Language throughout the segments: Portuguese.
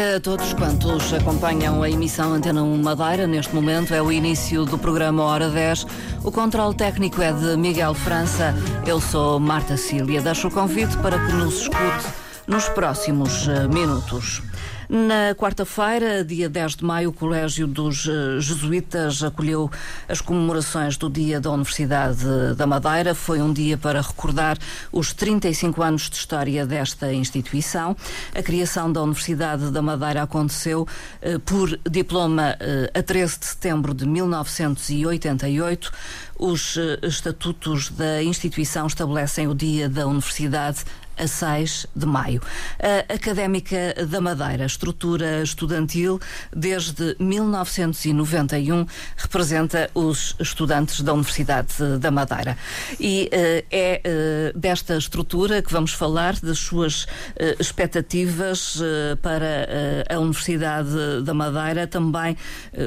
dia a todos quantos acompanham a emissão Antena 1 Madeira. Neste momento é o início do programa Hora 10. O controle técnico é de Miguel França. Eu sou Marta Cília. Deixo o convite para que nos escute nos próximos eh, minutos. Na quarta-feira, dia 10 de maio, o Colégio dos eh, Jesuítas acolheu as comemorações do Dia da Universidade da Madeira. Foi um dia para recordar os 35 anos de história desta instituição. A criação da Universidade da Madeira aconteceu eh, por diploma eh, a 13 de setembro de 1988. Os eh, estatutos da instituição estabelecem o Dia da Universidade a 6 de maio. A Académica da Madeira, estrutura estudantil desde 1991, representa os estudantes da Universidade da Madeira. E uh, é uh, desta estrutura que vamos falar, das suas uh, expectativas para a Universidade da Madeira, também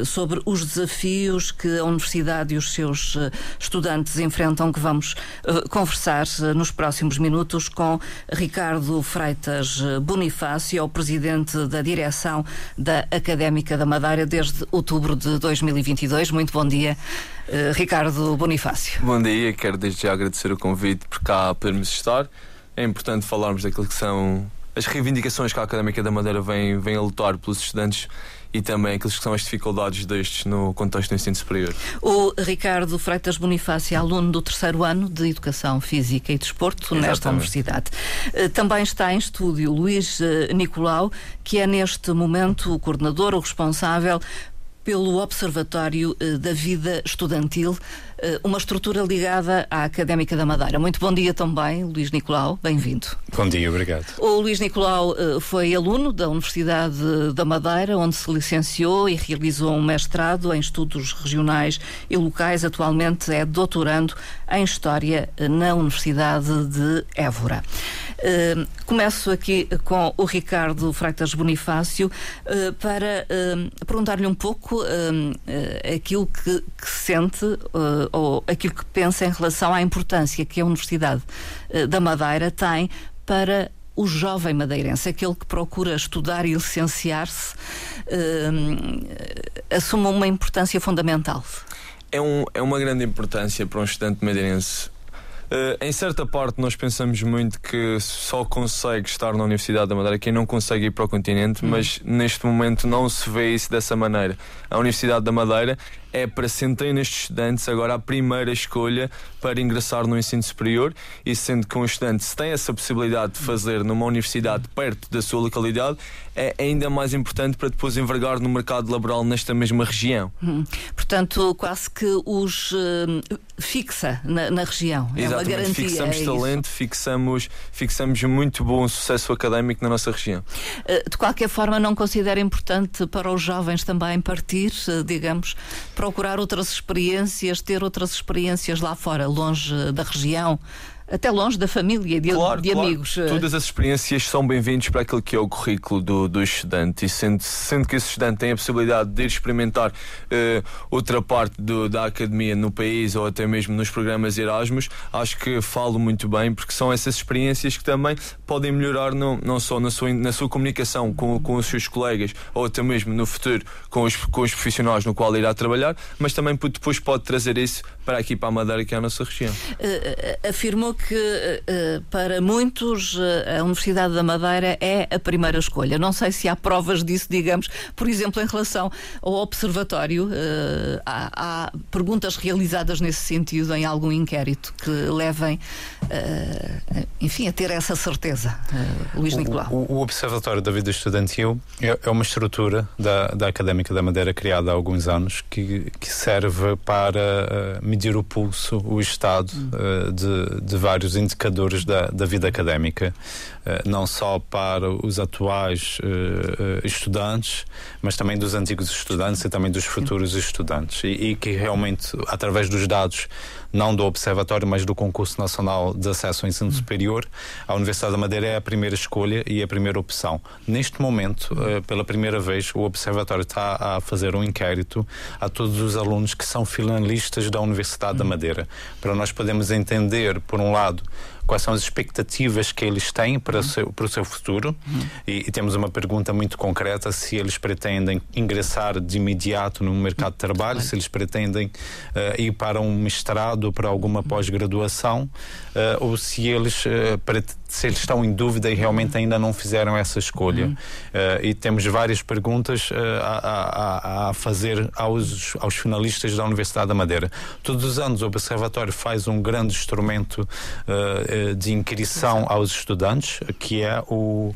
sobre os desafios que a Universidade e os seus estudantes enfrentam, que vamos conversar nos próximos minutos com Ricardo Freitas Bonifácio, é o presidente da direção da Académica da Madeira desde outubro de 2022. Muito bom dia, eh, Ricardo Bonifácio. Bom dia, quero desde já agradecer o convite por cá podermos estar. É importante falarmos daquilo que são as reivindicações que a Académica da Madeira vem, vem a lutar pelos estudantes e também aquelas que são as dificuldades destes no contexto do ensino superior. O Ricardo Freitas Bonifácio é aluno do terceiro ano de Educação Física e Desporto Exatamente. nesta universidade. Eh, também está em estúdio Luís eh, Nicolau, que é neste momento o coordenador, o responsável pelo Observatório eh, da Vida Estudantil, eh, uma estrutura ligada à Académica da Madeira. Muito bom dia também, Luís Nicolau, bem-vindo. Bom dia, obrigado. O Luís Nicolau eh, foi aluno da Universidade da Madeira, onde se licenciou e realizou um mestrado em estudos regionais e locais. Atualmente é doutorando em História na Universidade de Évora. Começo aqui com o Ricardo Freitas Bonifácio para perguntar-lhe um pouco pouco uh, aquilo que, que sente uh, ou aquilo que pensa em relação à importância que a Universidade uh, da Madeira tem para o jovem madeirense, aquele que procura estudar e licenciar-se, assume uma importância fundamental. É, um, é uma grande importância para um estudante madeirense Uh, em certa parte, nós pensamos muito que só consegue estar na Universidade da Madeira quem não consegue ir para o continente, hum. mas neste momento não se vê isso dessa maneira. A Universidade da Madeira é para centenas de estudantes agora a primeira escolha para ingressar no ensino superior e sendo que um estudante se tem essa possibilidade de fazer numa universidade perto da sua localidade, é ainda mais importante para depois envergar no mercado laboral nesta mesma região. Hum. Portanto, quase que os uh, fixa na, na, região. Exatamente. É uma garantia. Fixamos é talento, fixamos, fixamos muito bom sucesso académico na nossa região. Uh, de qualquer forma, não considera importante para os jovens também partir, uh, digamos, procurar outras experiências, ter outras experiências lá fora, longe da região, até longe da família, de, claro, de claro. amigos. Todas as experiências são bem-vindas para aquilo que é o currículo do, do estudante e sendo, sendo que esse estudante tem a possibilidade de ir experimentar uh, outra parte do, da academia no país ou até mesmo nos programas Erasmus, acho que falo muito bem porque são essas experiências que também podem melhorar não, não só na sua, na sua comunicação com, com os seus colegas ou até mesmo no futuro com os, com os profissionais no qual irá trabalhar, mas também depois pode trazer isso para aqui para a Madeira, que é a nossa região. Uh, afirmou que uh, para muitos a Universidade da Madeira é a primeira escolha. Não sei se há provas disso, digamos, por exemplo, em relação ao Observatório, há, há, perguntas realizadas nesse sentido em algum inquérito que levem, enfim, a ter essa certeza. Luís Nicolau. O, o, Observatório da Vida Estudantil é, é uma estrutura da, da Académica da Madeira criada há alguns anos que, que serve para medir o pulso, o estado uh, de, de, vários indicadores da, da vida académica, não só para os atuais uh, estudantes, mas também dos antigos estudantes e também dos futuros estudantes. E, e que realmente, através dos dados não do Observatório, mas do Concurso Nacional de Acesso ao Ensino uhum. Superior, a Universidade da Madeira é a primeira escolha e a primeira opção. Neste momento, pela primeira vez, o Observatório está a fazer um inquérito a todos os alunos que são finalistas da Universidade da Madeira, para nós podermos entender, por um lado, quais são as expectativas que eles têm para, o, seu, para o seu futuro. E, e, temos uma pergunta muito concreta: se eles pretendem ingressar de imediato no mercado de trabalho, se eles pretendem uh, ir para um mestrado, para alguma pós-graduação, uh, ou se eles, se eles estão em dúvida e realmente ainda não fizeram essa escolha. Uhum. e temos várias perguntas a, a, a fazer aos, aos finalistas da Universidade da Madeira. Todos os anos o Observatório faz um grande instrumento uh, de inquirição aos estudantes, que é o,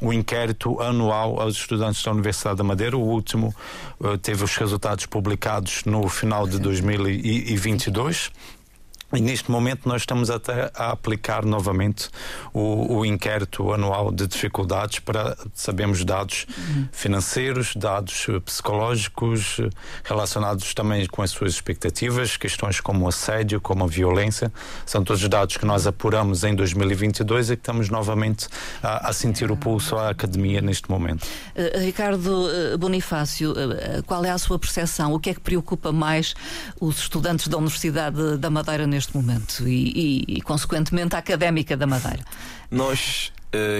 o inquérito anual aos estudantes da Universidade da Madeira. O último uh, teve os resultados publicados no final de 2022. E neste momento nós estamos até a aplicar novamente o, o inquérito anual de dificuldades para sabemos dados uhum. financeiros, dados eh, psicológicos, eh, relacionados também com as suas expectativas, questões como assédio, como violência, são todos dados que nós apuramos em 2022 e que estamos novamente a, a sentir o pulso à academia neste momento. Uh, Ricardo Bonifácio, uh, qual é a sua percepção? O que é que preocupa mais os estudantes da Universidade da Madeira neste neste momento e, e, e consequentemente, a académica da Madeira? Nós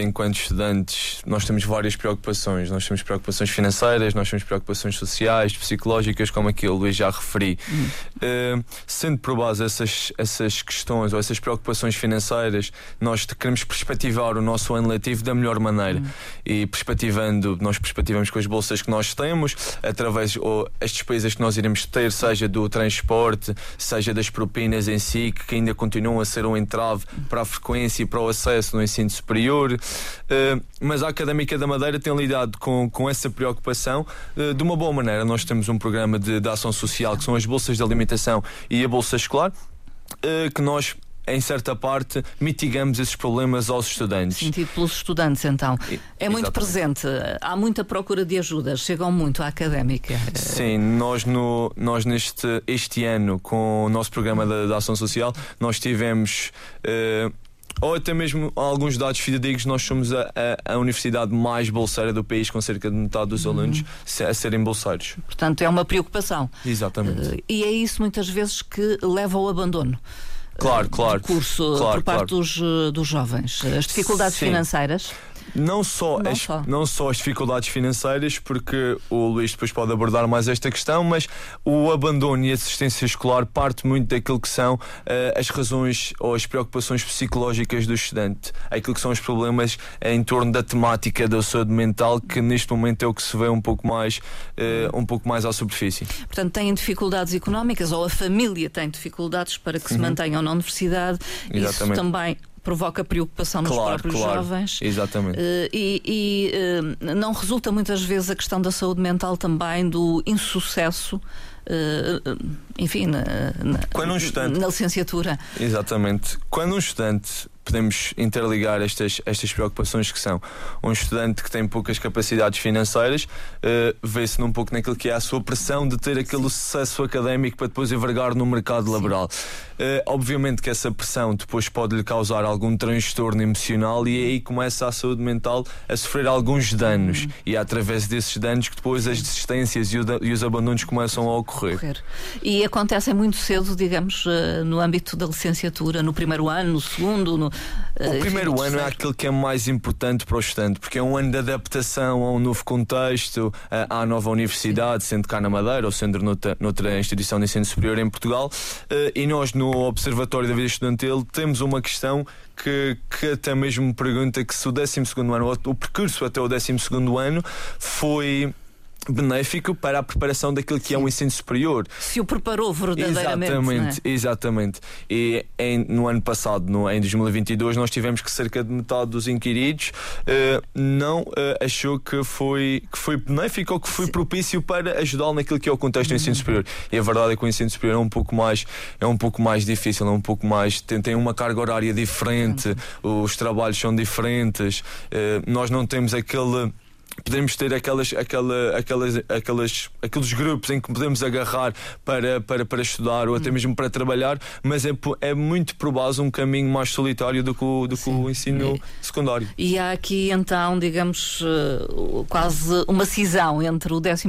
enquanto estudantes, nós temos várias preocupações. Nós temos preocupações financeiras, nós temos preocupações sociais, psicológicas, como aqui o Luís já referi. Hum. Uh, sendo por base essas, essas questões ou essas preocupações financeiras, nós queremos perspectivar o nosso ano letivo da melhor maneira. Hum. E perspectivando, nós perspectivamos com as bolsas que nós temos, através ou as despesas que nós iremos ter, seja do transporte, seja das propinas em si, que ainda continuam a ser um entrave para a frequência e para o acesso no ensino superior uh, mas a Académica da Madeira tem lidado com, com essa preocupação uh, de uma boa maneira. Nós temos um programa de, de ação social que são as bolsas de alimentação e a bolsa escolar, uh, que nós em certa parte, mitigamos esses problemas aos estudantes. Sentido pelos estudantes, então. É muito presente, há muita procura de ajuda, chegam muito à académica. Sim, nós, no, nós neste este ano, com o nosso programa da, ação social, nós tivemos. Uh, ou até mesmo alguns dados fidedignos, nós somos a, a, a, universidade mais bolseira do país, com cerca de metade dos uhum. alunos a serem bolseiros. Portanto, é uma preocupação. Exatamente. Uh, e é isso muitas vezes que leva ao abandono. Claro, claro. Do curso claro, por parte claro. dos, eh, dos jovens. As dificuldades Sim. financeiras. Não só, não, as, só. não só as dificuldades financeiras, porque o Luís depois pode abordar mais esta questão, mas o abandono e a assistência escolar parte muito daquilo que são uh, as razões ou as preocupações psicológicas do estudante, aquilo que são os problemas em torno da temática da saúde mental, que neste momento é o que se vê um pouco mais, uh, um pouco mais à superfície. Portanto, têm dificuldades económicas ou a família tem dificuldades para que se uhum. mantenham na universidade. Exatamente. Isso também provoca preocupação nos claro, próprios claro. jovens. Exatamente. Uh, e, e uh, não resulta muitas vezes a questão da saúde mental também do insucesso. Uh, enfim, na, na, Quando um estudante, na licenciatura. Exatamente. Quando um estudante podemos interligar estas, estas preocupações que são um estudante que tem poucas capacidades financeiras uh, vê-se num pouco naquilo que é a sua pressão de ter aquele sucesso académico para depois envergar no mercado Sim. laboral. Uh, obviamente que essa pressão depois pode lhe causar algum transtorno emocional e aí começa a saúde mental a sofrer alguns danos uhum. e é através desses danos que depois as desistências e, o, e os abandonos começam a ocorrer. ocorrer. E acontecem muito cedo, digamos, uh, no âmbito da licenciatura, no primeiro ano, no segundo, no, o primeiro ano é aquele que é mais importante para o estudante, porque é um ano de adaptação a um novo contexto, à nova universidade, sendo cá na Madeira ou sendo noutra, noutra instituição de ensino superior em Portugal. Eh, e nós, no Observatório da Vida Estudantil, temos uma questão que, que até mesmo pergunta que se o 12 ano, o percurso até o 12 ano foi benéfico para a preparação daquilo que Sim. é um ensino superior. Se o preparou verdadeiramente. Exatamente, é? exatamente. E em, no ano passado, no, em 2022, nós tivemos que cerca de metade dos inquiridos uh, não uh, achou que foi, que foi benéfico ou que foi Sim. propício para ajudá-lo naquilo que é o contexto do ensino uhum. superior. E a verdade é que o ensino superior é um pouco mais, é um pouco mais difícil, é um pouco mais. tem, tem uma carga horária diferente, uhum. os trabalhos são diferentes, uh, nós não temos aquele podemos ter aquelas, aquela, aquelas, aquelas, aqueles grupos em que podemos agarrar para, para, para estudar ou até hum. mesmo para trabalhar, mas é, é muito base um caminho mais solitário do que o, do que o ensino secundário. E há aqui então, digamos, eh, quase uma cisão entre o 12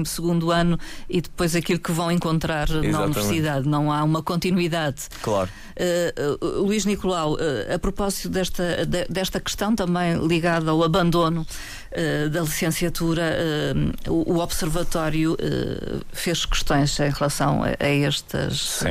ano e depois aquilo que vão encontrar Exatamente. na universidade. Não há uma continuidade. Claro. Uh, Luís Nicolau, uh, a propósito desta, de, desta questão também ligada ao abandono uh, da licenciatura, uh, o, o, Observatório uh, fez questões em relação a, a estes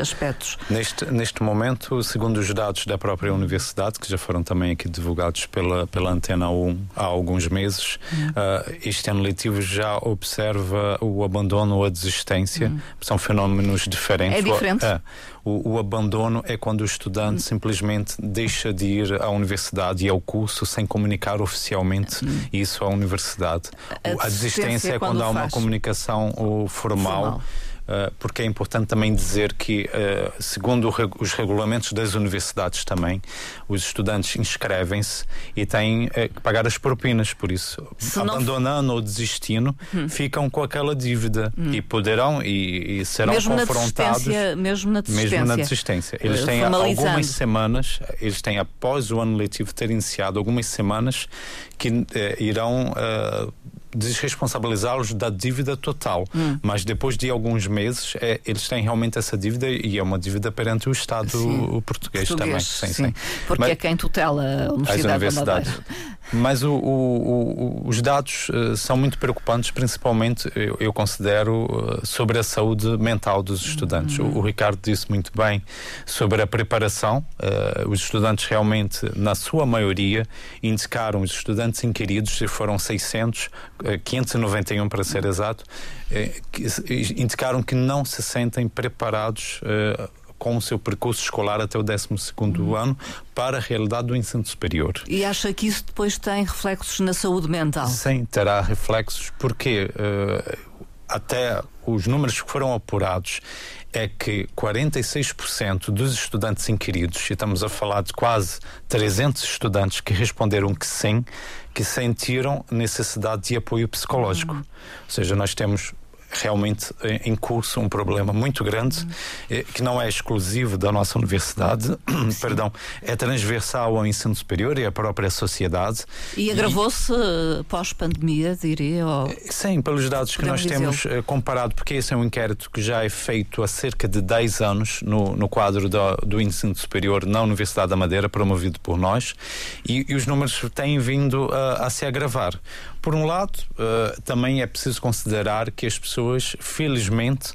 aspectos. Neste, neste momento, segundo os dados da própria Universidade, que já foram também aqui divulgados pela, pela Antena 1 há alguns meses, uhum. este ano letivo já observa o abandono ou a desistência. Uhum. São fenómenos diferentes. É diferente? É, o, o, abandono é quando o estudante uhum. simplesmente deixa de ir à universidade e ao curso sem comunicar oficialmente uhum. Isso à universidade. A, a desistência é quando, quando há uma comunicação formal. formal porque é importante também dizer que, eh, segundo os regulamentos das universidades também, os estudantes inscrevem-se e têm eh, que pagar as propinas, por isso, Se abandonando não... ou desistindo, hum. ficam com aquela dívida hum. e poderão e, e serão mesmo confrontados. Na mesmo na desistência. Mesmo na desistência. Eles têm algumas semanas, eles têm, após o ano letivo ter iniciado, algumas semanas que eh, irão. Desresponsabilizá-los da dívida total. Hum. Mas depois de alguns meses, é, eles têm realmente essa dívida e é uma dívida perante o Estado sim. português, português, também. Sim, sim. sim. Porque Mas, é quem tutela a Universidade as universidades. Mas o, o, o, os dados uh, são muito preocupantes, principalmente, eu, eu considero, uh, sobre a saúde mental dos estudantes. Uhum. O, Ricardo disse muito bem sobre a preparação. Uh, os estudantes realmente, na sua maioria, indicaram, os estudantes inquiridos, foram 600, 591 para ser exato, indicaram que não se sentem preparados com o seu percurso escolar até o 12 uhum. ano para a realidade do ensino superior. E acha que isso depois tem reflexos na saúde mental? Sim, terá reflexos porque uh, até os números que foram apurados é que 46% dos estudantes inquiridos, e estamos a falar de quase 300 estudantes que responderam que sim, que sentiram necessidade de apoio psicológico. Uhum. Ou seja, nós temos realmente em curso um problema muito grande uhum. que não é exclusivo da nossa universidade, perdão, é transversal ao ensino superior e à própria sociedade. E agravou-se e... pós-pandemia, diria? Ou... Eh, sim, pelos dados que nós temos comparado, porque esse é um inquérito que já é feito há cerca de 10 anos no, no quadro do, do ensino superior na Universidade da Madeira, promovido por nós, e, e os números têm vindo a, a se agravar. Por um lado, uh, também é preciso considerar que as pessoas, felizmente,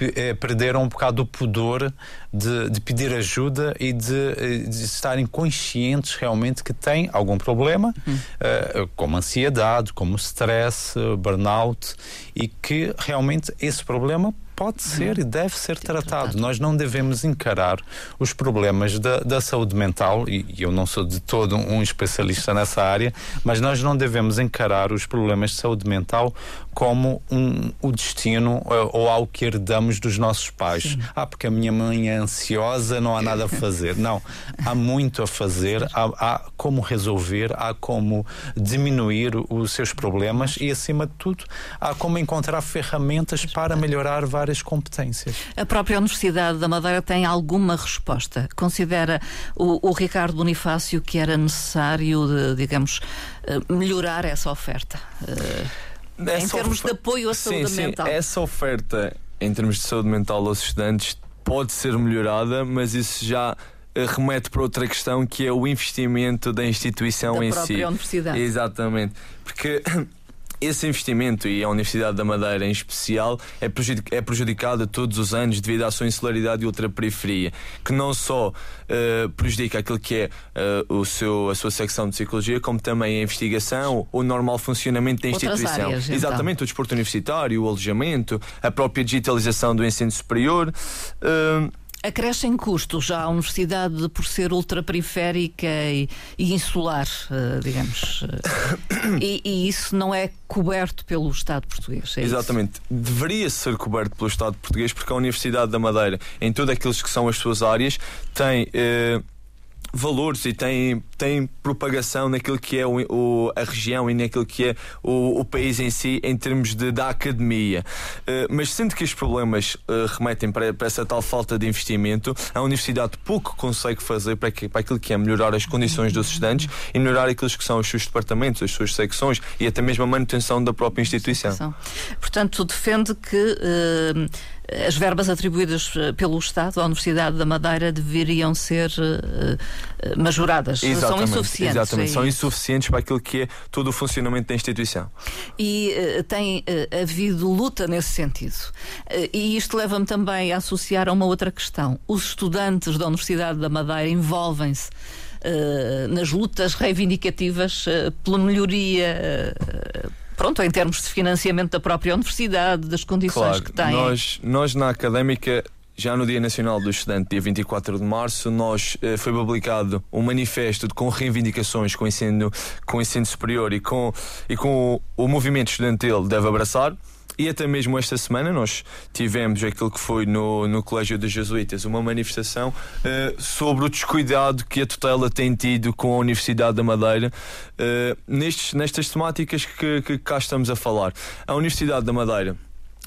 eh, perderam um bocado o pudor de, de pedir ajuda e de, eh, de, estarem conscientes realmente que têm algum problema, uhum. uh, como ansiedade, como stress, burnout, e que realmente esse problema pode ser e deve ser tratado. Nós não devemos encarar os problemas da, da saúde mental, e, e, eu não sou de todo um especialista nessa área, mas nós não devemos encarar os problemas de saúde mental como um, o destino ou, ou algo que herdamos dos nossos pais. Sim. Ah, porque a minha mãe é ansiosa, não há nada a fazer. Não, há muito a fazer, há, há como resolver, há como diminuir os seus problemas e, acima de tudo, há como encontrar ferramentas para melhorar várias várias competências. A própria Universidade da Madeira tem alguma resposta? Considera o, o Ricardo Bonifácio que era necessário, de, digamos, eh, melhorar essa oferta? Uh, em termos de apoio à saúde sim, mental? Sim, essa oferta em termos de saúde mental aos estudantes pode ser melhorada, mas isso já remete para outra questão que é o investimento da instituição da em si. Universidade. Exatamente. Porque esse investimento, e a Universidade da Madeira em especial, é, prejudic é prejudicada todos os anos devido à sua insularidade e ultraperiferia, que não só uh, prejudica aquilo que é uh, o seu, a sua secção de psicologia, como também a investigação, o normal funcionamento da instituição. Áreas, então. Exatamente, o desporto universitário, o alojamento, a própria digitalização do ensino superior. Uh, Acrescem custos à universidade por ser ultraperiférica e, e insular, uh, digamos. Uh, e, e, isso não é coberto pelo Estado português. É Exatamente. Isso? Deveria ser coberto pelo Estado português porque a Universidade da Madeira, em todas aqueles que são as suas áreas, tem. Uh, valores e tem, tem propagação naquilo que é o, o, a região e naquilo que é o, o país em si em termos de, da academia. Uh, mas sendo que os problemas uh, remetem para, para, essa tal falta de investimento, a universidade pouco consegue fazer para, que, para aquilo que é melhorar as condições dos estudantes e melhorar aqueles que são os seus departamentos, as suas secções e até mesmo a manutenção da própria instituição. Portanto, defende que uh, as verbas atribuídas eh, pelo Estado à Universidade da Madeira deveriam ser uh, majoradas. Exatamente, são insuficientes. Exatamente, é são insuficientes para aquilo que é todo o funcionamento da instituição. E uh, tem uh, havido luta nesse sentido. e isto leva-me também a associar a uma outra questão. Os estudantes da Universidade da Madeira envolvem-se nas lutas reivindicativas pela melhoria pronto, em termos de financiamento da própria universidade, das condições claro, que tem. Nós, nós na académica já no Dia Nacional do Estudante, dia 24 de março, nós eh, foi publicado um manifesto com reivindicações com o ensino, com o ensino superior e com, e com o, o movimento estudantil deve abraçar. E até mesmo esta semana nós tivemos aquilo que foi no, no Colégio dos Jesuítas, uma manifestação uh, sobre o descuidado que a tutela tem tido com a Universidade da Madeira uh, nestes, nestas temáticas que, que cá estamos a falar. A Universidade da Madeira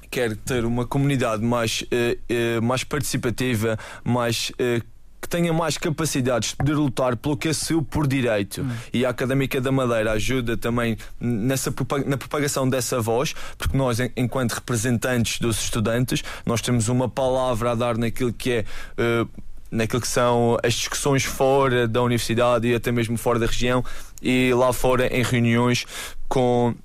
quer ter uma comunidade mais, uh, mais participativa, mais que tenha mais capacidades de lutar pelo que é seu por direito. Hum. E a Académica da Madeira ajuda também nessa, na propagação dessa voz, porque nós, enquanto representantes dos estudantes, nós temos uma palavra a dar naquilo que é. Uh, naquilo que são as discussões fora da universidade e até mesmo fora da região e lá fora em reuniões com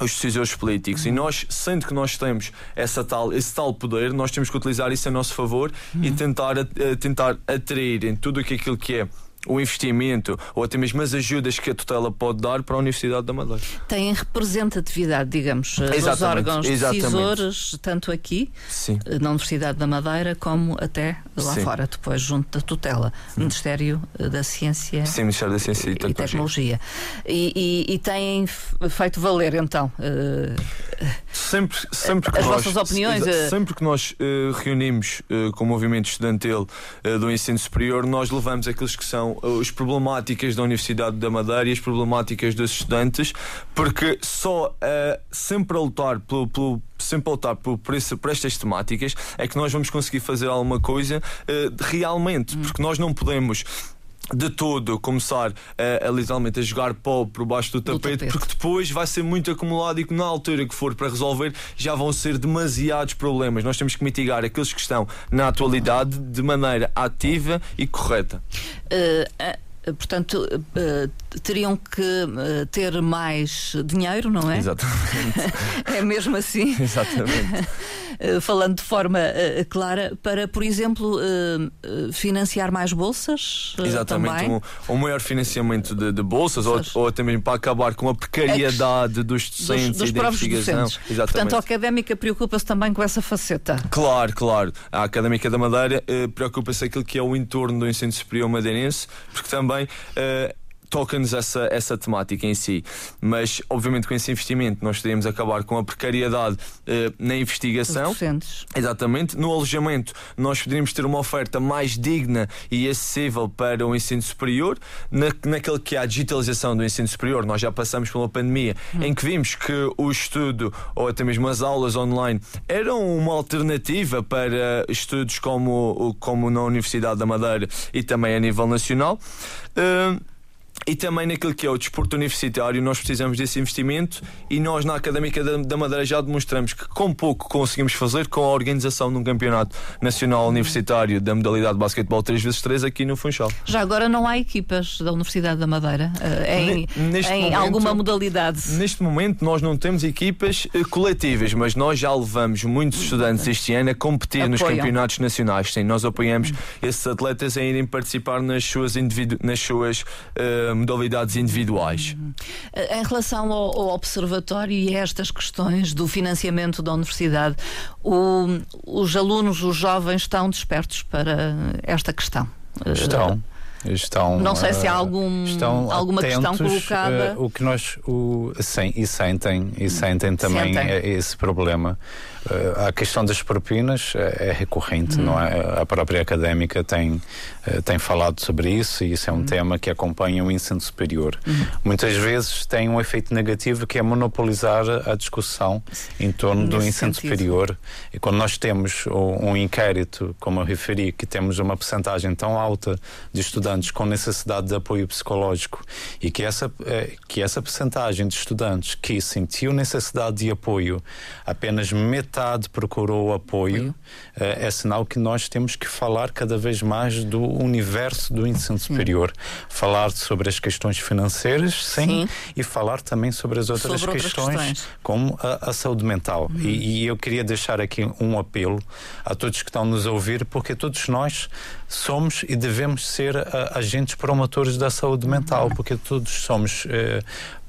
os decisores políticos. E nós, sendo que nós temos essa tal, esse tal poder, nós temos que utilizar isso a nosso favor uhum. e tentar, tentar atrair em tudo aquilo que é o investimento ou até mesmo as ajudas que a tutela pode dar para a Universidade da Madeira. Tem representatividade, digamos, eh, dos órgãos exatamente. decisores, tanto aqui Sim. Eh, na Universidade da Madeira como até lá Sim. fora, depois junto da tutela, hum. Ministério eh, da Ciência, Sim, Ministério da Ciência e, e Tecnologia. E, e, e, têm feito valer então sempre, sempre que as nós, vossas opiniões. Sempre que nós uh, reunimos com o movimento estudantil do ensino superior, nós levamos aqueles que são as problemáticas da Universidade da Madeira e as problemáticas dos estudantes, porque só uh, sempre a lutar pelo, pelo sempre a lutar por, por, esse, por, estas temáticas é que nós vamos conseguir fazer alguma coisa uh, realmente, hum. porque nós não podemos de todo começar a, a, literalmente a jogar pó por baixo do tapete, do tapete, porque depois vai ser muito acumulado e que na altura que for para resolver já vão ser demasiados problemas. Nós temos que mitigar aqueles que estão na atualidade de maneira ativa e correta. Uh, portanto, uh, teriam que uh, ter mais dinheiro, não é? Exatamente. é mesmo assim? Exatamente. falando de forma clara, para, por exemplo, financiar mais bolsas? Exatamente. Um, um, maior financiamento de, de bolsas ou, ou, até mesmo para acabar com a precariedade dos docentes dos, dos e da investigação. Docentes. Exatamente. Portanto, a académica preocupa-se também com essa faceta. Claro, claro. A académica da Madeira preocupa-se aquilo que é o entorno do ensino superior madeirense, porque também também uh, toca-nos essa, essa temática em si. Mas, obviamente, com esse investimento, nós teríamos acabar com a precariedade uh, na investigação. Exatamente. No alojamento, nós poderíamos ter uma oferta mais digna e acessível para o ensino superior. Na, naquele que é a digitalização do ensino superior, nós já passamos uma pandemia hum. em que vimos que o estudo, ou até mesmo as aulas online, eram uma alternativa para estudos como, como na Universidade da Madeira e também a nível nacional. Uh, e também naquilo que é o desporto universitário, nós precisamos desse investimento e nós na Académica da Madeira já demonstramos que com pouco conseguimos fazer com a organização de um campeonato nacional universitário da modalidade de basquetebol 3x3 aqui no Funchal. Já agora não há equipas da Universidade da Madeira uh, em, em momento, alguma modalidade? Neste momento nós não temos equipas uh, coletivas, mas nós já levamos muitos estudantes este ano a competir Apoiam. nos campeonatos nacionais. Sim, nós apoiamos esses atletas a irem participar nas suas, nas suas uh, modalidades individuais. Em relação ao, ao, observatório e a estas questões do financiamento da universidade, o, os alunos, os jovens, estão despertos para esta questão? Estão. Estão, Não sei se há algum, estão alguma questão atentos, colocada. uh, o que nós o, sim, e sentem, e sentem também Sentem. eh, esse problema. A questão das propinas é, recorrente, não é? A própria académica tem, eh, tem falado sobre isso e isso é um tema que acompanha o ensino superior. Muitas vezes tem um efeito negativo que é monopolizar a discussão em torno do Nesse ensino sentido. superior. E quando nós temos um, um inquérito, como eu referi, que temos uma percentagem tão alta de estudantes com necessidade de apoio psicológico e que essa, eh, que essa percentagem de estudantes que sentiu necessidade de apoio, apenas metade procurou o apoio, eh, é sinal que nós temos que falar cada vez mais do universo do ensino superior. Falar sobre as questões financeiras, sim, Sim. e falar também sobre as outras, Sobre outras questões, questões. como a, a saúde mental. E, e eu queria deixar aqui um apelo a todos que estão nos a ouvir, porque todos nós somos e devemos ser a- agentes promotores da saúde mental, porque todos somos.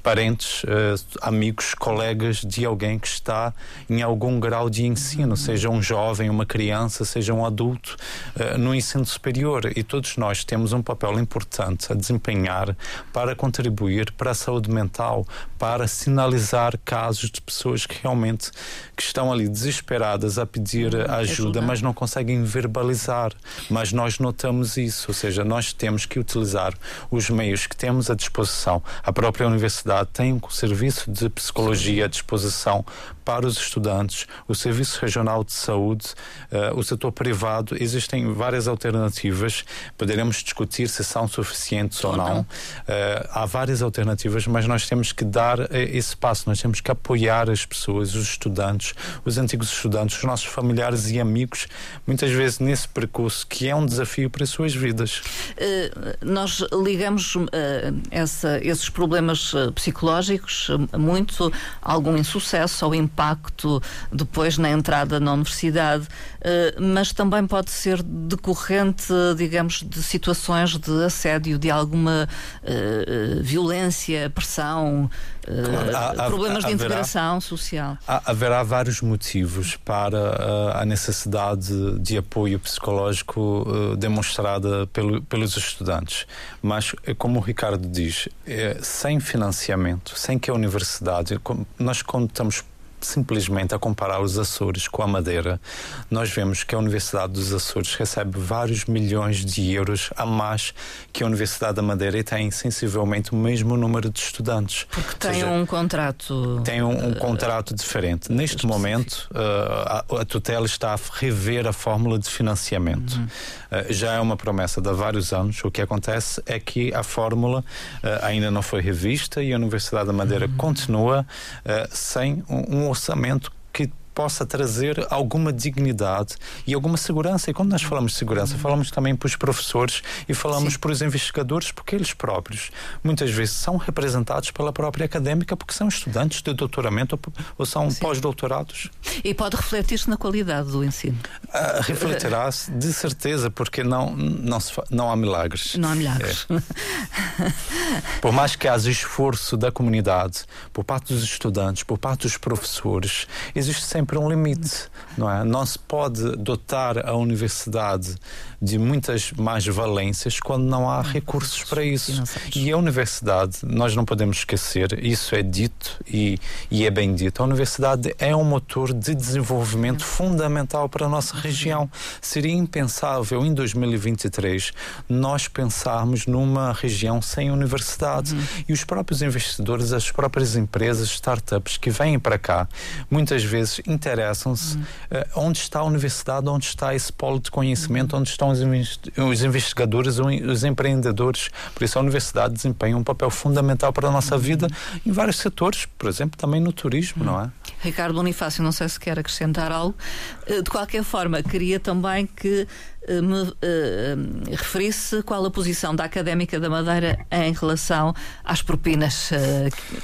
Parentes, eh, amigos, colegas de alguém que está em algum grau de ensino, seja um jovem, uma criança, seja um adulto, eh, no ensino superior. E todos nós temos um papel importante a desempenhar para contribuir para a saúde mental, para sinalizar casos de pessoas que realmente que estão ali desesperadas a pedir ajuda, ajuda. mas não conseguem verbalizar. Mas nós notamos isso, ou seja, nós temos que utilizar os meios que temos à disposição. A própria universidade tem um serviço de psicologia à disposição para os estudantes, o Serviço Regional de Saúde, eh, o setor privado. Existem várias alternativas. Poderemos discutir se são suficientes ou, Ou não. não. Eh, há várias alternativas, mas nós temos que dar eh, esse passo, nós temos que apoiar as pessoas, os estudantes, os antigos estudantes, os nossos familiares e amigos, muitas vezes nesse percurso que é um desafio para as suas vidas. Eh, nós ligamos essa- esses problemas psicológicos muito a algum insucesso ou impacto depois na entrada na universidade, eh, mas também pode ser decorrente, digamos, de situações de assédio, de alguma eh, eh, violência, pressão, eh, Claro, há- há- problemas de haverá- integração social. Há- Haverá vários motivos para a necessidade de apoio psicológico demonstrada pelo- pelos estudantes. Mas, eh, como o Ricardo diz, eh, sem financiamento, sem que a universidade. Nós, estamos simplesmente a comparar os Açores com a Madeira, nós vemos que a Universidade dos Açores recebe vários milhões de euros a mais que a Universidade da Madeira e tem sensivelmente o mesmo número de estudantes. Porque tem seja, um contrato. tem um, um contrato diferente. Neste momento, uh, a, a tutela está a rever a fórmula de financiamento. Uh, já é uma promessa de há vários anos. O que acontece é que a fórmula uh, ainda não foi revista e a Universidade da Madeira continua uh, sem um orçamento que possa trazer alguma dignidade e alguma segurança. E quando nós falamos de segurança, falamos também para os professores e falamos para os investigadores, porque eles próprios muitas vezes são representados pela própria académica, porque são estudantes de doutoramento ou, são pós-doutorados. E pode refletir-se na qualidade do ensino. Ah, Refletirá-se de certeza, porque não, não, se não há milagres. Não há milagres. Por mais que haja esforço da comunidade, por parte dos estudantes, por parte dos professores, existe sempre um limite, não é? Não se pode dotar a universidade de muitas mais valências quando não há recursos para isso. E a universidade, nós não podemos esquecer, isso é dito e, e é bem dito, a universidade é um motor de desenvolvimento fundamental para a nossa região. Seria impensável em 2023 nós pensarmos numa região sem universidade. E os próprios investidores, as próprias empresas, startups que vêm para cá, muitas vezes interessam-se eh, onde está a universidade, onde está esse polo de conhecimento, onde estão os, os investigadores, os empreendedores. Por isso a universidade desempenha um papel fundamental para a nossa vida em vários setores, por exemplo, também no turismo, não é? Ricardo Bonifácio, não sei se quer acrescentar algo. Eh, De qualquer forma, queria também que eh, me eh, referisse qual a posição da Académica da Madeira em relação às propinas,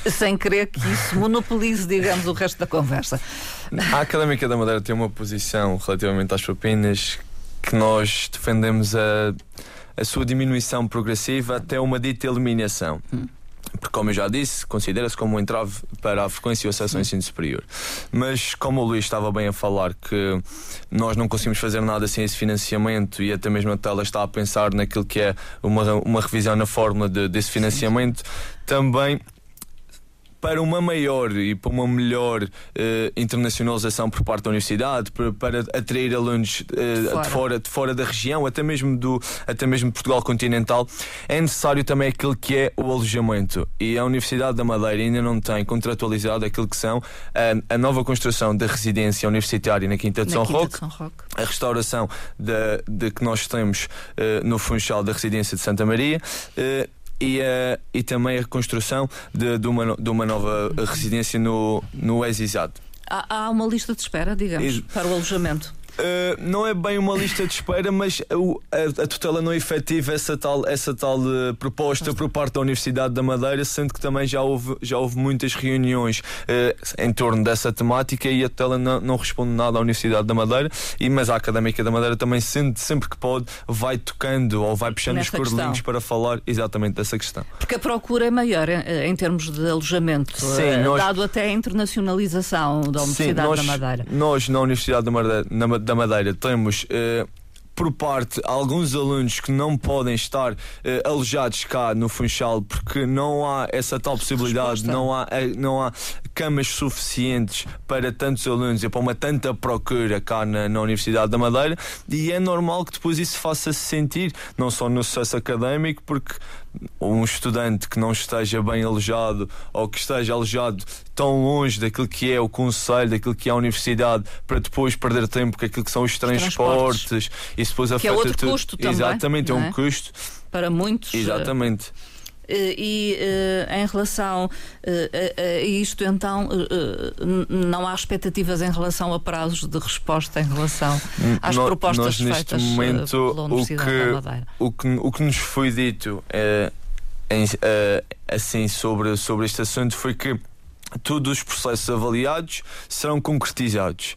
que- sem querer que isso monopolize, digamos, o resto da conversa. A Académica da Madeira tem uma posição relativamente às propinas que nós defendemos a, a sua diminuição progressiva até uma dita eliminação. porque, como eu já disse, considera-se como um entrave para a frequência e o acesso ao ensino superior. Mas, como o Luís estava bem a falar, que nós não conseguimos fazer nada sem esse financiamento e até mesmo a Tela está a pensar naquilo que é uma, uma revisão na fórmula de, desse financiamento, também para uma maior e para uma melhor uh, internacionalização por parte da universidade, para, para atrair alunos uh, de, fora. de, fora. De, fora, da região, até mesmo do até mesmo Portugal continental, é necessário também aquilo que é o alojamento. E a Universidade da Madeira ainda não tem contratualizado aquilo que são a, a nova construção da residência universitária na Quinta de, São, Quinta Roque, de São Roque, a restauração de, de que nós temos uh, no Funchal da residência de Santa Maria e, uh, e também a construção de, de, uma, de uma nova residência no, no Exisado. Há, há uma lista de espera, digamos, para o alojamento. Uh, não é bem uma lista de espera, mas a, a, tutela não efetiva essa tal, essa tal uh, proposta por parte da Universidade da Madeira, sendo que também já houve, já houve muitas reuniões uh, em torno dessa temática e a tutela não, não, responde nada à Universidade da Madeira, e, mas a Académica da Madeira também, sendo, sempre que pode, vai tocando ou vai puxando Nessa os cordelinhos para falar exatamente dessa questão. Porque a procura é maior em, em termos de alojamento, Sim, nós... dado até a internacionalização da Universidade Sim, nós, da Madeira. Nós, na Universidade da Madeira, na, da Madeira temos uh, por parte alguns alunos que não podem estar uh, alojados cá no Funchal porque não há essa tal possibilidade, não há, eh, não há camas suficientes para tantos alunos e para uma tanta procura cá na, na Universidade da Madeira e é normal que depois isso faça-se sentir, não só no sucesso académico, porque um estudante que não esteja bem alojado ou que esteja alojado tão longe daquilo que é o conselho, daquilo que é a universidade, para depois perder tempo com aquilo que são os transportes, transportes. e depois que afeta é outro tudo. custo também. Exatamente, é um é? custo. Para muitos. Eh, Exatamente. Eh, e uh, em relação uh, a isto, então, não há expectativas em relação a prazos de resposta em relação às no, propostas nós, neste feitas momento, pela Universidade o que, da Madeira? O que, o que nos foi dito em, assim sobre, sobre este assunto foi que todos os processos avaliados serão concretizados.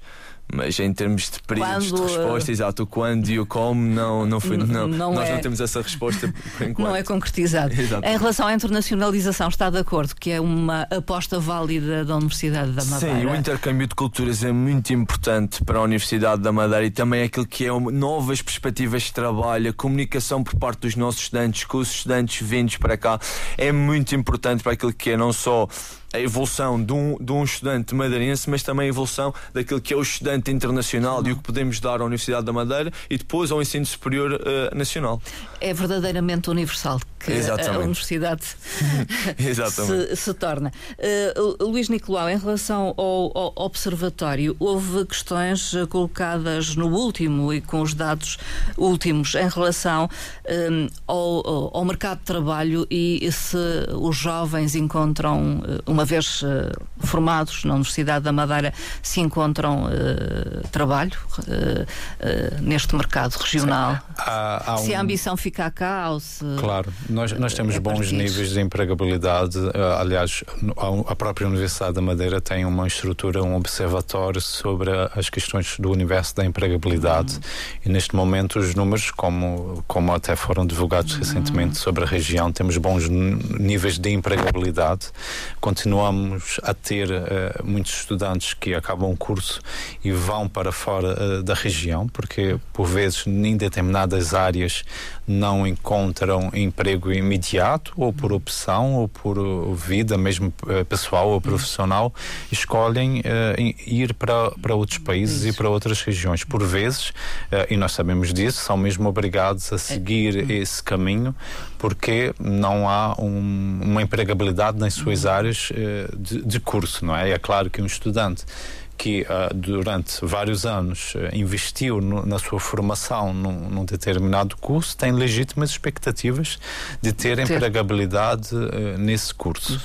Mas em termos de períodos quando, de resposta, exato, o quando e o como, não, não, foi, não, não nós é... não temos essa resposta por enquanto. Não é concretizado. Exato. Em relação à internacionalização, está de acordo que é uma aposta válida da Universidade da Madeira? Sim, o intercâmbio de culturas é muito importante para a Universidade da Madeira e também aquilo que é novas perspectivas de trabalho, a comunicação por parte dos nossos estudantes, com os estudantes vindos para cá, é muito importante para aquilo que é não só a evolução de um, de um estudante madeirense, mas também a evolução daquilo que é o estudante internacional e o que podemos dar à Universidade da Madeira e depois ao ensino superior uh, nacional. É verdadeiramente universal que Exatamente. a universidade se, se, torna. Uh, Luís Nicolau, em relação ao, ao, observatório, houve questões eh, colocadas no último e com os dados últimos em relação um, ao, ao mercado de trabalho e se os jovens encontram uma uma vez uh, formados na Universidade da Madeira, se encontram uh, trabalho uh, neste mercado regional? Há, há se a ambição fica cá ou se. Claro, nós, nós temos é bons níveis de empregabilidade. aliás, a própria Universidade da Madeira tem uma estrutura, um observatório sobre as questões do universo da empregabilidade. Uhum. E neste momento, os números, como, como até foram divulgados uhum. recentemente sobre a região, temos bons níveis de empregabilidade. Continuamos continuamos a ter uh, muitos estudantes que acabam o curso e vão para fora uh, da região, porque por vezes em determinadas áreas não encontram emprego imediato, ou por opção, ou por uh, vida mesmo pessoal ou profissional, escolhem ir para, para outros países Isso. e para outras regiões. Por vezes, e nós sabemos disso, são mesmo obrigados a seguir é. esse caminho porque não há um, uma empregabilidade nas suas áreas uh, de, de, curso, não é? É claro que um estudante que uh, durante vários anos uh, investiu no, na sua formação num, num, determinado curso tem legítimas expectativas de ter, ter. empregabilidade nesse curso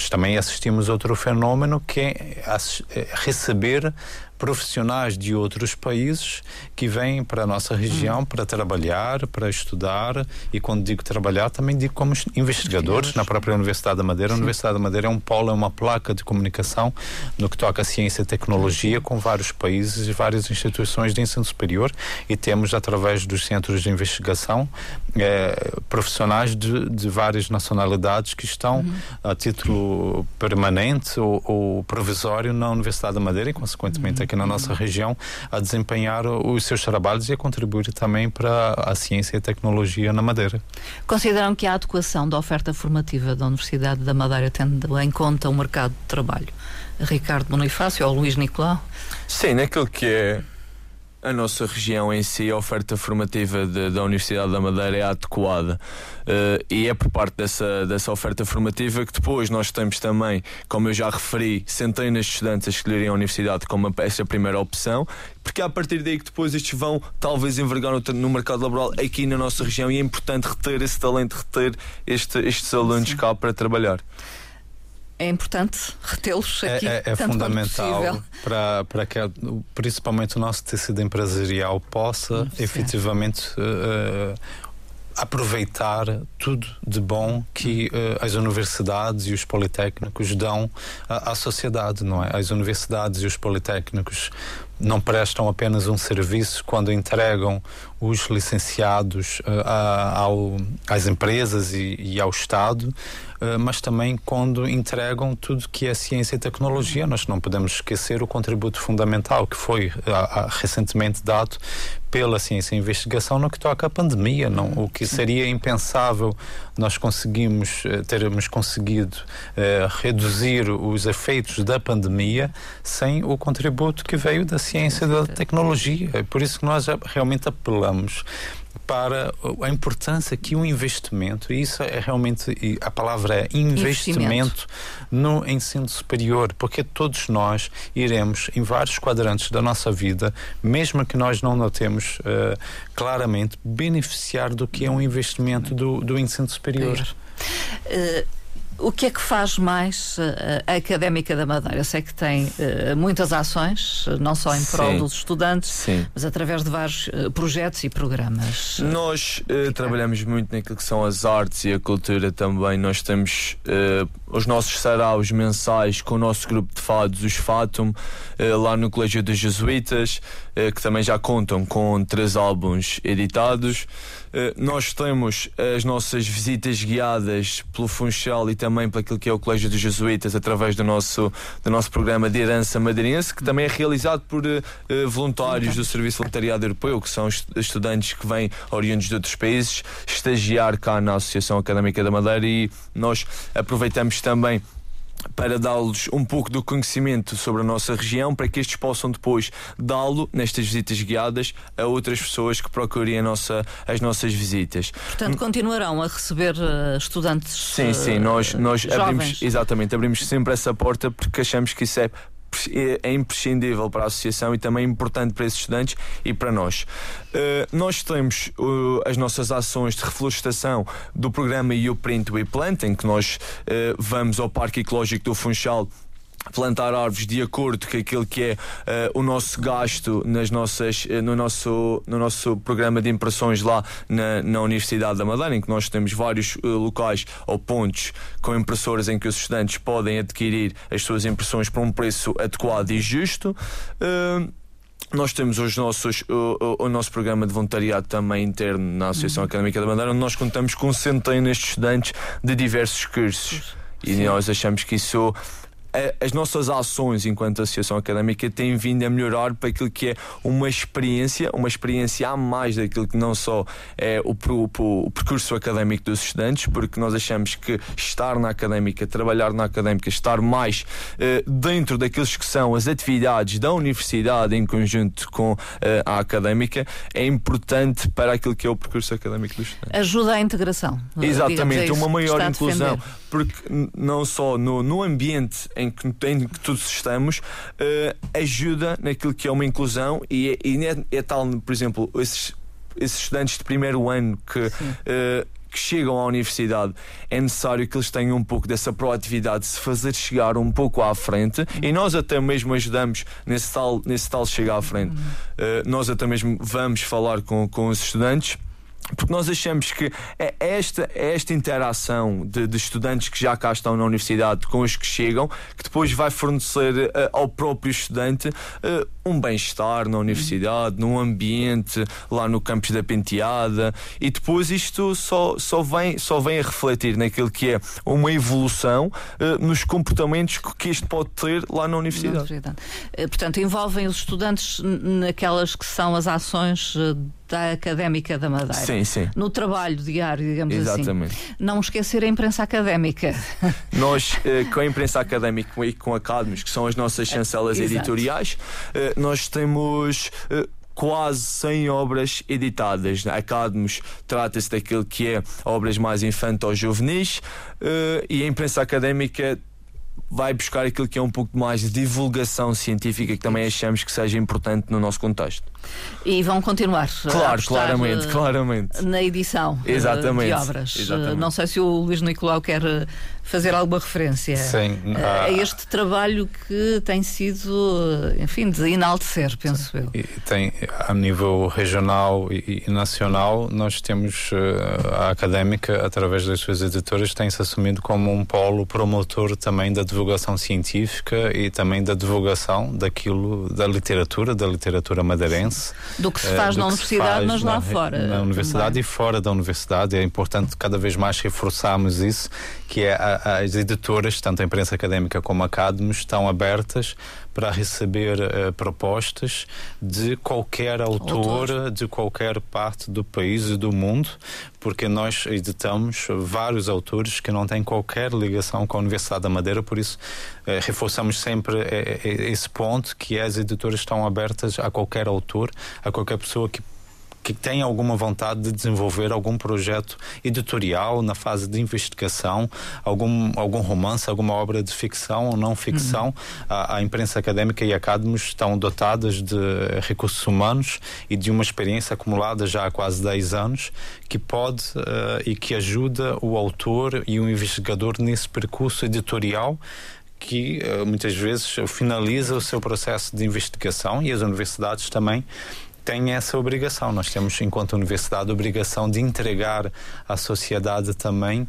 Mas também assistimos outro fenômeno que é receber profissionais de outros países que vêm para a nossa região hum. para trabalhar, para estudar e quando digo trabalhar também digo como investigadores na própria Universidade da Madeira. A Universidade da Madeira é um polo, é uma placa de comunicação no que toca a ciência e tecnologia com vários países e várias instituições de ensino superior e temos através dos centros de investigação eh, profissionais de, de, várias nacionalidades que estão uhum. a título permanente ou, ou, provisório na Universidade da Madeira e consequentemente uhum aqui na nossa região a desempenhar os seus trabalhos e a contribuir também para a ciência e a tecnologia na Madeira. Consideram que a adequação da oferta formativa da Universidade da Madeira tendo em conta o mercado de trabalho? Ricardo Bonifácio ou Luís Nicolau? Sim, naquilo que é a nossa região em si, a oferta formativa de, da Universidade da Madeira é adequada uh, e é por parte dessa, dessa oferta formativa que depois nós temos também, como eu já referi, centenas de estudantes a escolherem a universidade como essa primeira opção, porque é a partir daí que depois estes vão talvez envergar no, no, mercado laboral aqui na nossa região e é importante reter esse talento, reter este, estes alunos Sim. cá para trabalhar é importante retê-los é, aqui. É, é, é fundamental para, para que principalmente o nosso tecido empresarial possa Sim. efetivamente uh, aproveitar tudo de bom que uh, as universidades e os politécnicos dão à, à, sociedade, não é? As universidades e os politécnicos não prestam apenas um serviço quando entregam os licenciados uh, ao, às empresas e, e ao Estado, eh, mas também quando entregam tudo que é ciência e tecnologia. Nós não podemos esquecer o contributo fundamental que foi recentemente dado pela ciência e investigação no que toca à pandemia, não? O que seria impensável nós conseguimos eh, termos conseguido uh, reduzir os efeitos da pandemia sem o contributo que veio da ciência e da tecnologia. É por isso que nós realmente apelamos para a importância que o investimento, e isso é realmente, a palavra é investimento, investimento, no ensino superior, porque todos nós iremos em vários quadrantes da nossa vida, mesmo que nós não notemos uh, claramente, beneficiar do que é um investimento do, do ensino superior. Uh, o que é que faz mais uh, a Académica da Madeira? Eu sei que tem uh, muitas ações, não só em prol dos estudantes, Sim. mas através de vários uh, projetos e programas. Nós trabalhamos muito naquilo que são as artes e a cultura também. Nós temos os nossos saraus mensais com o nosso grupo de fados, os Fatum, lá no Colégio dos Jesuítas, que também já contam com três álbuns editados. Eh, nós temos as nossas visitas guiadas pelo Funchal e também para aquilo que é o Colégio dos Jesuítas através do nosso, do nosso programa de herança madeirense, que também é realizado por uh, voluntários do Serviço Voluntariado Europeu, que são estudantes que vêm oriundos de outros países, estagiar cá na Associação Académica da Madeira e nós aproveitamos também para dar-lhes um pouco do conhecimento sobre a nossa região, para que estes possam depois dá-lo nestas visitas guiadas a outras pessoas que procurem nossa, as nossas visitas. Portanto, continuarão a receber uh, estudantes. Sim, sim, nós, nós abrimos, exatamente, abrimos sempre essa porta porque achamos que isso é é, é imprescindível para a associação e também importante para esses estudantes e para nós. Uh, nós temos uh, as nossas ações de reflorestação do programa You Print We Plant, em que nós uh, vamos ao Parque Ecológico do Funchal plantar árvores de acordo com aquilo que é uh, o nosso gasto nas nossas, uh, no, nosso, no nosso programa de impressões lá na, na Universidade da Madeira, em que nós temos vários uh, locais ou pontos com impressoras em que os estudantes podem adquirir as suas impressões por um preço adequado e justo. Nós temos os nossos, o, o, o, nosso programa de voluntariado também interno na Associação uhum. Académica da Madeira, onde nós contamos com centenas de estudantes de diversos cursos. Sim. E nós achamos que isso as nossas ações enquanto associação académica têm vindo a melhorar para aquilo que é uma experiência, uma experiência a mais daquilo que não só é o, o, o percurso académico dos estudantes, porque nós achamos que estar na académica, trabalhar na académica, estar mais eh, dentro daqueles que são as atividades da universidade em conjunto com eh, a académica é importante para aquilo que é o percurso académico dos estudantes. Ajuda à integração. Exatamente, uma maior inclusão, porque não só no, no ambiente em que, em que todos estamos, uh, ajuda naquilo que é uma inclusão e, é, e é, é tal, por exemplo, esses, esses estudantes de primeiro ano que que chegam à universidade é necessário que eles tenham um pouco dessa proatividade de se fazer chegar um pouco à frente e nós até mesmo ajudamos nesse tal, nesse tal chegar à frente. Uh, nós até mesmo vamos falar com, com os estudantes porque nós achamos que é esta, é esta interação de, de, estudantes que já cá estão na universidade com os que chegam que depois vai fornecer uh, ao próprio estudante uh, um bem-estar na universidade, num ambiente lá no campus da Penteada e depois isto só, só, vem, só vem a refletir naquilo que é uma evolução uh, nos comportamentos que este pode ter lá na universidade. Na universidade. Portanto, envolvem os estudantes naquelas que são as ações da Académica da Madeira. Sim, sim. No trabalho diário, digamos assim. Exatamente. assim. Não esquecer a imprensa académica. Nós, eh, com a imprensa académica e com a Academos, que são as nossas chancelas Exato. editoriais, eh, nós temos eh, quase 100 obras editadas. A Academos trata-se daquilo que é obras mais infanto-juvenis e a imprensa académica vai buscar aquilo que é um pouco mais de divulgação científica que também achamos que seja importante no nosso contexto. E vão continuar. Claro, claramente, claramente. Na edição Exatamente. de obras. Exatamente. Não sei se o Luís Nicolau quer fazer alguma referência Sim, a, a este trabalho que tem sido, enfim, de enaltecer, penso eu. E tem, a nível regional e, e nacional, nós temos a académica, através das suas editoras, tem-se assumido como um polo promotor também da divulgação científica e também da divulgação daquilo, da literatura, da literatura madeirense. Do que se faz uh, na universidade, faz mas lá na, fora. Na universidade também. e fora da universidade. É importante cada vez mais reforçarmos isso, que é a, as editoras, tanto a imprensa académica como a Academos, estão abertas para receber uh, propostas de qualquer autor, autor, de qualquer parte do país e do mundo, porque nós editamos vários autores que não têm qualquer ligação com a Universidade da Madeira, por isso uh, reforçamos sempre uh, esse ponto que as editoras estão abertas a qualquer autor, a qualquer pessoa que que tem alguma vontade de desenvolver algum projeto editorial na fase de investigação, algum, algum romance, alguma obra de ficção ou não ficção, uhum. a, a, imprensa académica e academos estão dotadas de recursos humanos e de uma experiência acumulada já há quase 10 anos que pode uh, e que ajuda o autor e o investigador nesse percurso editorial que uh, muitas vezes finaliza o seu processo de investigação e as universidades também tem essa obrigação. Nós temos, enquanto universidade, a obrigação de entregar à sociedade também uh,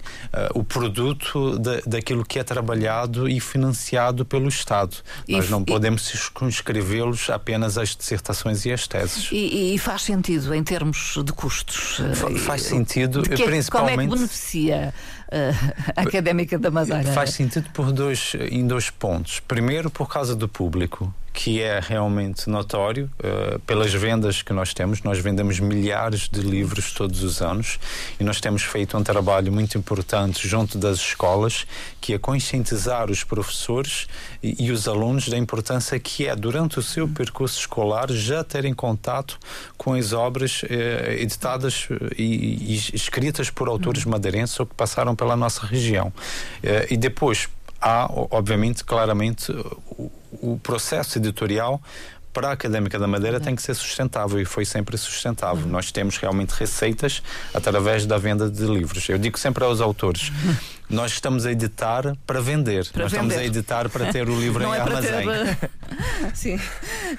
o produto de, daquilo que é trabalhado e financiado pelo Estado. E, Nós não podemos circunscrevê-los apenas às dissertações e às teses. E, e, faz sentido em termos de custos? Fa faz sentido, Porque, principalmente. Como é que beneficia uh, Académica da Madeira? Faz sentido por dois, em dois pontos. Primeiro, por causa do público que é realmente notório uh, pelas vendas que nós temos. Nós vendemos milhares de livros todos os anos e nós temos feito um trabalho muito importante junto das escolas, que é conscientizar os professores e, e os alunos da importância que é, durante o seu percurso escolar, já terem contato com as obras uh, editadas e, e, escritas por autores madeirenses ou que passaram pela nossa região. Uh, e depois, há, obviamente, claramente, o, o processo editorial para a Académica da Madeira tem que ser sustentável e foi sempre sustentável. Uhum. Nós temos realmente receitas através da venda de livros. Eu digo sempre aos autores. Nós estamos a editar para vender, para nós vender. estamos a editar para ter o livro em é armazém. Ter... Sim,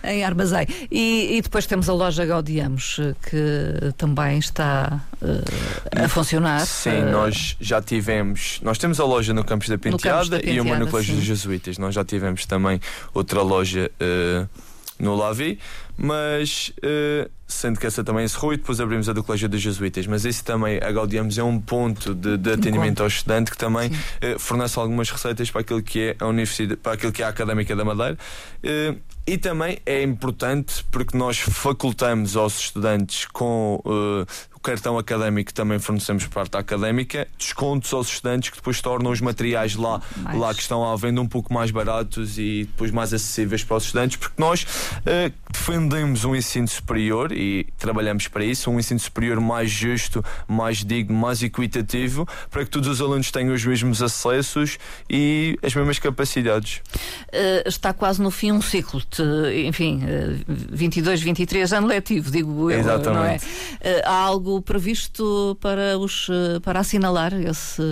em armazém. E, e, depois temos a loja Gaudiamos, que também está uh, a funcionar. Sim, uh, nós já tivemos. Nós temos a loja no Campos da Penteada, da Penteada e uma no Colégio dos Jesuítas. Nós já tivemos também outra loja. Uh, no Lavi, mas uh, sendo que essa também encerrou e depois abrimos a do Colégio dos Jesuítas. Mas esse também, a Gaudiamos, é um ponto de, de atendimento ao estudante que também uh, fornece algumas receitas para aquilo que é a Universidade, para aquilo que é a Académica da Madeira. Uh, e também é importante porque nós facultamos aos estudantes com uh, cartão académico que também fornecemos parte da académica, descontos aos estudantes que depois tornam os materiais lá, lá que estão à venda um pouco mais baratos e depois mais acessíveis para os estudantes, porque nós uh, defendemos um ensino superior e trabalhamos para isso, um ensino superior mais justo, mais digno, mais equitativo, para que todos os alunos tenham os mesmos acessos e as mesmas capacidades. Uh, está quase no fim um ciclo, de, enfim, uh, 22, 23 ano letivo, digo eu, Exatamente. não é? Uh, há algo previsto para os uh, para assinalar esse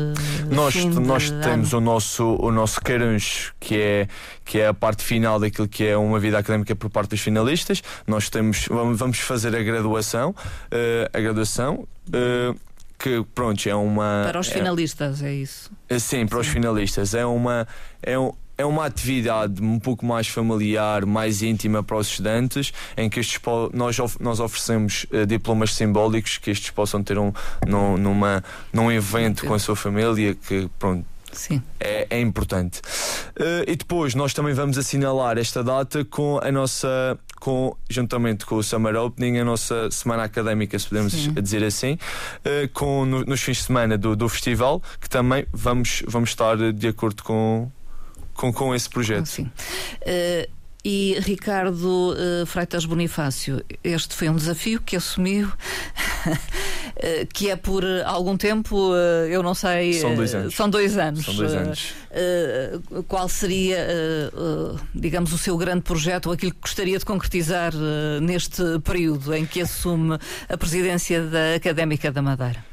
nós nós temos ano? o nosso o nosso querunch, que é que é a parte final daquilo que é uma vida académica por parte dos finalistas. Nós temos vamos fazer a graduação, uh, a graduação uh, que pronto é uma para os é- finalistas é isso. Sim, para os finalistas. É uma, é, um, é uma atividade um pouco mais familiar, mais íntima para os estudantes, em que estes nós, nós oferecemos eh, diplomas simbólicos que estes possam ter um, num, numa, num evento com a sua família, que pronto. Sim. É, é importante. Eh, e depois nós também vamos assinalar esta data com a nossa, com, juntamente com o Summer Opening, a nossa semana académica, se podemos Sim. dizer assim, eh, com, no- nos fins de semana do, do festival, que também vamos, vamos estar de acordo com, com, com esse projeto. Sim. Eh, e Ricardo eh, Freitas Bonifácio, este foi um desafio que assumiu, eh, que é por algum tempo, eu não sei. São dois anos. São dois anos. São dois anos. qual seria, digamos, o seu grande projeto ou aquilo que gostaria de concretizar neste período em que assume a presidência da Académica da Madeira?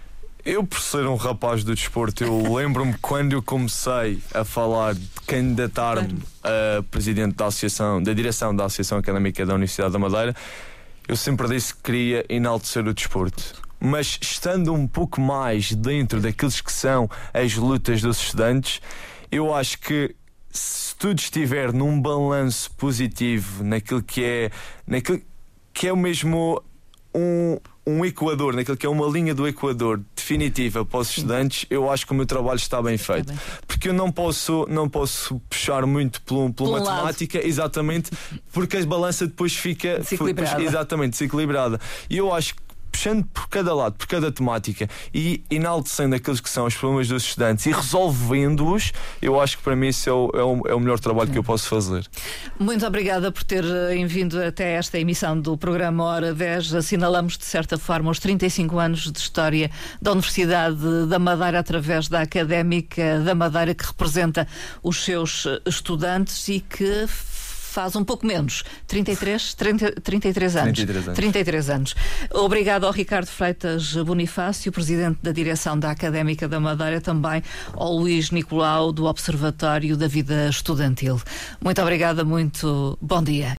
Eu, por ser um rapaz do desporto, eu lembro-me quando eu comecei a falar de candidatar-me a presidente da associação, da direção da Associação Académica da Universidade da Madeira, eu sempre disse que queria enaltecer o desporto. Mas estando um pouco mais dentro daqueles que são as lutas dos estudantes, eu acho que se tudo estiver num balanço positivo naquilo que é, naquilo que é o mesmo um, um Equador, naquilo que é uma linha do Equador definitiva para os estudantes, eu acho que o meu trabalho está bem feito. bem. Porque eu não posso, não posso puxar muito pela, pela um lado. matemática, exatamente, porque a balança depois fica Desequilibrada. exatamente desequilibrada. E eu acho que puxando por cada lado, por cada temática e enaltecendo aqueles que são os problemas dos estudantes e resolvendo-os, eu acho que para mim isso é o, é o, é o melhor trabalho que eu posso fazer. Muito obrigada por ter eh, vindo até esta emissão do programa Hora 10. Assinalamos, de certa forma, os 35 anos de história da Universidade da Madeira através da Académica da Madeira, que representa os seus eh, estudantes e que faz um pouco menos, 33, 30, 33 anos. 33 anos. 33 anos. Obrigado ao Ricardo Freitas Bonifácio, presidente da direção da Académica da Madeira, também ao Luís Nicolau, do Observatório da Vida Estudantil. Muito obrigada, muito bom dia.